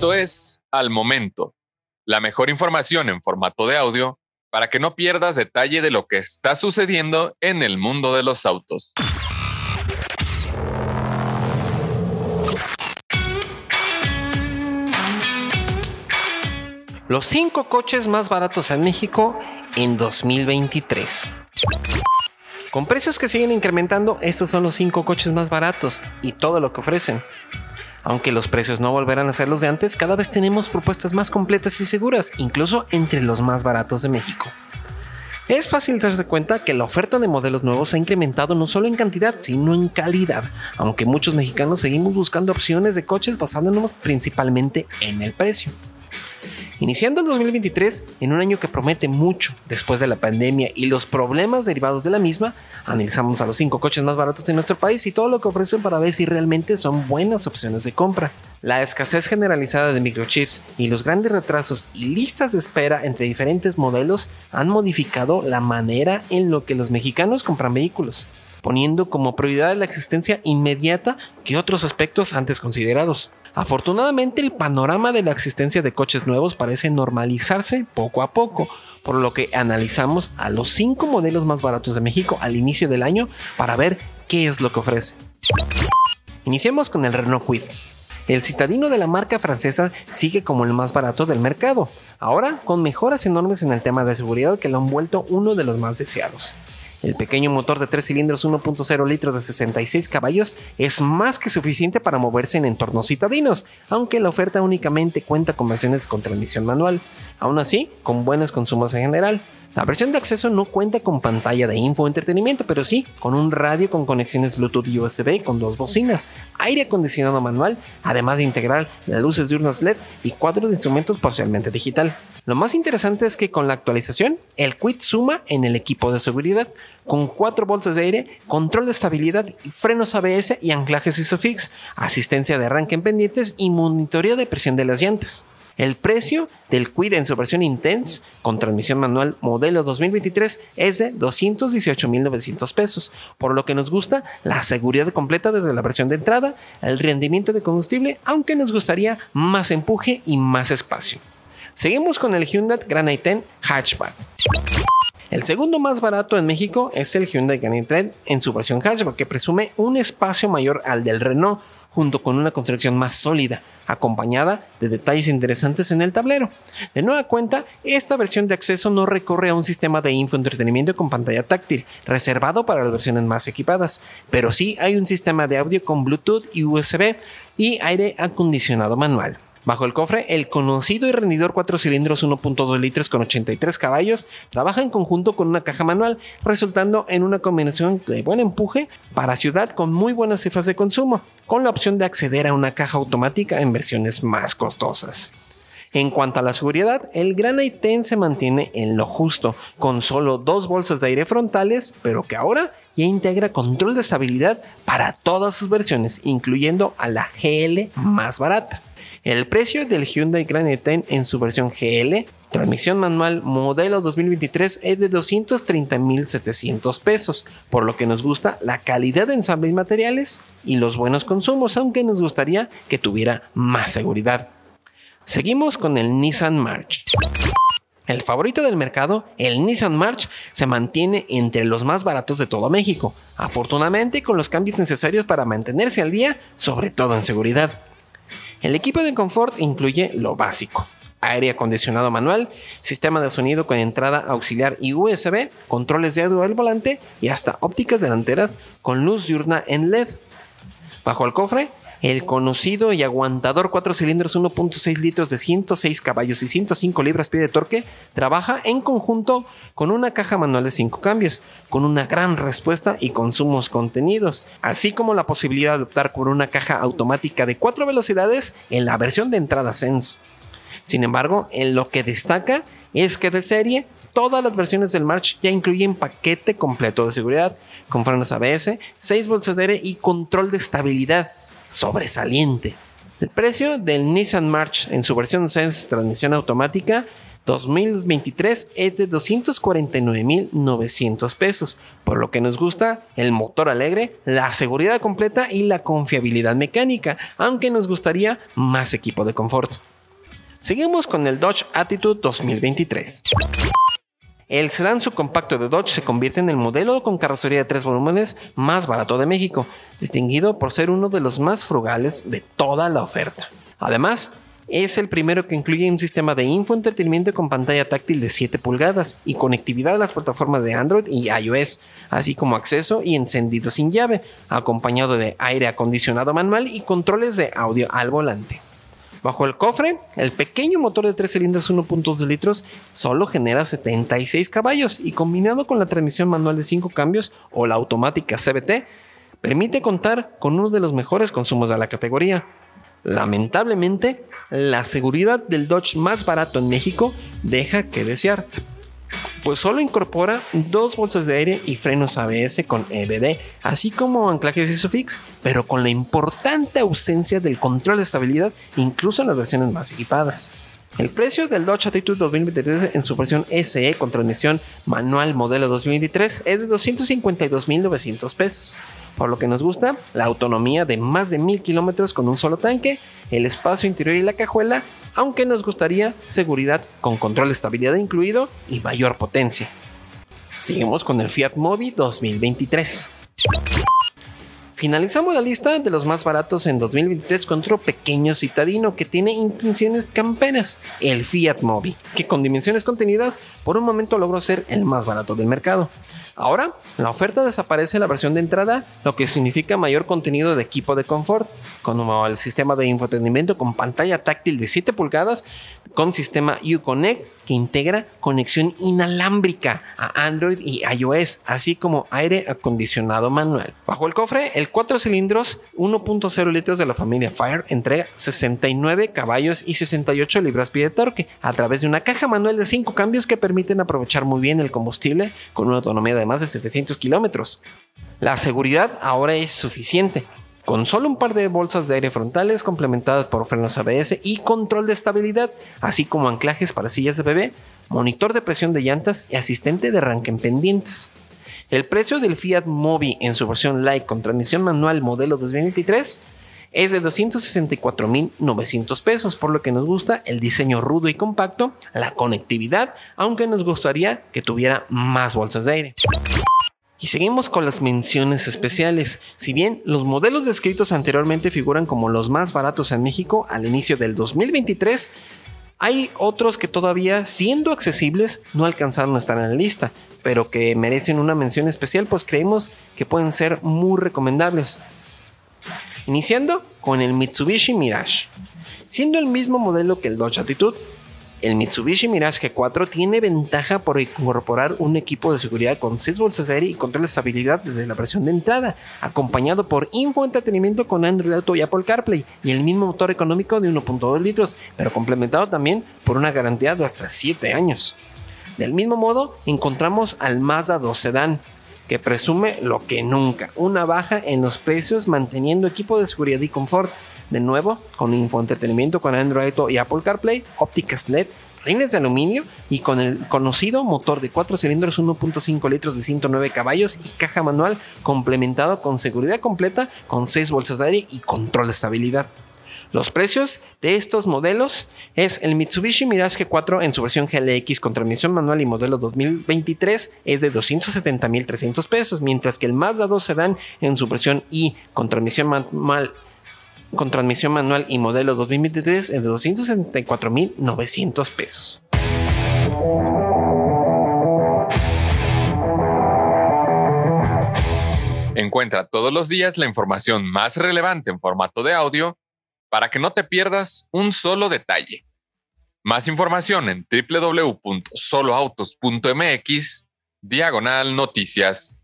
Esto es Al Momento, la mejor información en formato de audio para que no pierdas detalle de lo que está sucediendo en el mundo de los autos. Los cinco coches más baratos en México en 2023. Con precios que siguen incrementando, estos son los cinco coches más baratos y todo lo que ofrecen. Aunque los precios no volverán a ser los de antes, cada vez tenemos propuestas más completas y seguras, incluso entre los más baratos de México. Es fácil darse cuenta que la oferta de modelos nuevos ha incrementado no solo en cantidad, sino en calidad, aunque muchos mexicanos seguimos buscando opciones de coches basándonos principalmente en el precio. Iniciando el 2023, en un año que promete mucho después de la pandemia y los problemas derivados de la misma, analizamos a los cinco coches más baratos de nuestro país y todo lo que ofrecen para ver si realmente son buenas opciones de compra. La escasez generalizada de microchips y los grandes retrasos y listas de espera entre diferentes modelos han modificado la manera en lo que los mexicanos compran vehículos poniendo como prioridad la existencia inmediata que otros aspectos antes considerados. Afortunadamente el panorama de la existencia de coches nuevos parece normalizarse poco a poco, por lo que analizamos a los 5 modelos más baratos de México al inicio del año para ver qué es lo que ofrece. Iniciemos con el Renault Kwid. El citadino de la marca francesa sigue como el más barato del mercado, ahora con mejoras enormes en el tema de seguridad que lo han vuelto uno de los más deseados. El pequeño motor de 3 cilindros 1.0 litros de 66 caballos es más que suficiente para moverse en entornos citadinos, aunque la oferta únicamente cuenta con versiones con transmisión manual, aún así con buenos consumos en general. La versión de acceso no cuenta con pantalla de info entretenimiento, pero sí con un radio con conexiones Bluetooth y USB con dos bocinas, aire acondicionado manual, además de integrar las luces diurnas LED y cuatro instrumentos parcialmente digital. Lo más interesante es que con la actualización, el Quid suma en el equipo de seguridad, con cuatro bolsas de aire, control de estabilidad, frenos ABS y anclajes ISOFIX, asistencia de arranque en pendientes y monitoreo de presión de las llantas. El precio del Quid en su versión Intense con transmisión manual modelo 2023 es de 218.900 pesos, por lo que nos gusta la seguridad completa desde la versión de entrada, el rendimiento de combustible, aunque nos gustaría más empuje y más espacio. Seguimos con el Hyundai Grand i10 Hatchback. El segundo más barato en México es el Hyundai Grand i10 en su versión hatchback, que presume un espacio mayor al del Renault, junto con una construcción más sólida, acompañada de detalles interesantes en el tablero. De nueva cuenta, esta versión de acceso no recorre a un sistema de infoentretenimiento con pantalla táctil, reservado para las versiones más equipadas, pero sí hay un sistema de audio con Bluetooth y USB y aire acondicionado manual. Bajo el cofre, el conocido y rendidor 4 cilindros 1.2 litros con 83 caballos trabaja en conjunto con una caja manual, resultando en una combinación de buen empuje para ciudad con muy buenas cifras de consumo, con la opción de acceder a una caja automática en versiones más costosas. En cuanto a la seguridad, el Gran i10 se mantiene en lo justo, con solo dos bolsas de aire frontales, pero que ahora ya integra control de estabilidad para todas sus versiones, incluyendo a la GL más barata. El precio del Hyundai Grand i10 en su versión GL, transmisión manual modelo 2023, es de 230.700 pesos, por lo que nos gusta la calidad de ensamble y materiales y los buenos consumos, aunque nos gustaría que tuviera más seguridad. Seguimos con el Nissan March. El favorito del mercado, el Nissan March, se mantiene entre los más baratos de todo México, afortunadamente con los cambios necesarios para mantenerse al día, sobre todo en seguridad. El equipo de confort incluye lo básico. Aire acondicionado manual, sistema de sonido con entrada auxiliar y USB, controles de audio volante y hasta ópticas delanteras con luz diurna en LED. Bajo el cofre, el conocido y aguantador 4 cilindros 1.6 litros de 106 caballos y 105 libras pie de torque trabaja en conjunto con una caja manual de 5 cambios, con una gran respuesta y consumos contenidos, así como la posibilidad de optar por una caja automática de 4 velocidades en la versión de entrada Sense. Sin embargo, en lo que destaca es que de serie todas las versiones del March ya incluyen paquete completo de seguridad, con frenos ABS, 6 bolsas de aire y control de estabilidad sobresaliente. El precio del Nissan March en su versión Sense transmisión automática 2023 es de 249.900 pesos, por lo que nos gusta el motor alegre, la seguridad completa y la confiabilidad mecánica, aunque nos gustaría más equipo de confort. Seguimos con el Dodge Attitude 2023. El sedán subcompacto de Dodge se convierte en el modelo con carrocería de tres volúmenes más barato de México, distinguido por ser uno de los más frugales de toda la oferta. Además, es el primero que incluye un sistema de infoentretenimiento con pantalla táctil de 7 pulgadas y conectividad a las plataformas de Android y iOS, así como acceso y encendido sin llave, acompañado de aire acondicionado manual y controles de audio al volante. Bajo el cofre, el pequeño motor de 3 cilindros 1.2 litros solo genera 76 caballos y combinado con la transmisión manual de 5 cambios o la automática CBT, permite contar con uno de los mejores consumos de la categoría. Lamentablemente, la seguridad del Dodge más barato en México deja que desear, pues solo incorpora dos bolsas de aire y frenos ABS con EBD, así como anclajes ISOFIX, pero con la importante ausencia del control de estabilidad incluso en las versiones más equipadas. El precio del Dodge Attitude 2023 en su versión SE con transmisión manual modelo 2023 es de 252.900 pesos. Por lo que nos gusta, la autonomía de más de 1000 kilómetros con un solo tanque, el espacio interior y la cajuela, aunque nos gustaría seguridad con control de estabilidad incluido y mayor potencia. Seguimos con el Fiat Mobi 2023. Finalizamos la lista de los más baratos en 2023 con otro pequeño citadino que tiene intenciones camperas, el Fiat Mobi, que con dimensiones contenidas por un momento logró ser el más barato del mercado. Ahora, la oferta desaparece la versión de entrada, lo que significa mayor contenido de equipo de confort, como el sistema de infotenimiento con pantalla táctil de 7 pulgadas, con sistema Uconnect que integra conexión inalámbrica a Android y iOS, así como aire acondicionado manual. Bajo el cofre, el 4 cilindros 1.0 litros de la familia Fire entrega 69 caballos y 68 libras-pie de torque a través de una caja manual de 5 cambios que permiten aprovechar muy bien el combustible con una autonomía de más de 700 kilómetros. La seguridad ahora es suficiente, con solo un par de bolsas de aire frontales complementadas por frenos ABS y control de estabilidad, así como anclajes para sillas de bebé, monitor de presión de llantas y asistente de arranque en pendientes. El precio del Fiat Mobi en su versión Light con transmisión manual modelo 2023 es de 264.900 pesos, por lo que nos gusta el diseño rudo y compacto, la conectividad, aunque nos gustaría que tuviera más bolsas de aire. Y seguimos con las menciones especiales. Si bien los modelos descritos anteriormente figuran como los más baratos en México al inicio del 2023, hay otros que todavía, siendo accesibles, no alcanzaron a estar en la lista, pero que merecen una mención especial, pues creemos que pueden ser muy recomendables. Iniciando con el Mitsubishi Mirage. Siendo el mismo modelo que el Dodge Attitude, el Mitsubishi Mirage G4 tiene ventaja por incorporar un equipo de seguridad con 6 bolsas aire y control de estabilidad desde la versión de entrada, acompañado por infoentretenimiento con Android Auto y Apple CarPlay y el mismo motor económico de 1.2 litros, pero complementado también por una garantía de hasta 7 años. Del mismo modo, encontramos al Mazda 2 Sedan, que presume lo que nunca, una baja en los precios manteniendo equipo de seguridad y confort, de nuevo, con infoentretenimiento con Android y Apple CarPlay, ópticas LED, rines de aluminio y con el conocido motor de 4 cilindros 1.5 litros de 109 caballos y caja manual complementado con seguridad completa con 6 bolsas de aire y control de estabilidad. Los precios de estos modelos es el Mitsubishi Mirage G4 en su versión GLX con transmisión manual y modelo 2023 es de 270.300 pesos, mientras que el Mazda 2 Sedan en su versión I con transmisión manual con transmisión manual y modelo 2023 es de 274.900 pesos. Encuentra todos los días la información más relevante en formato de audio para que no te pierdas un solo detalle. Más información en www.soloautos.mx, diagonal noticias.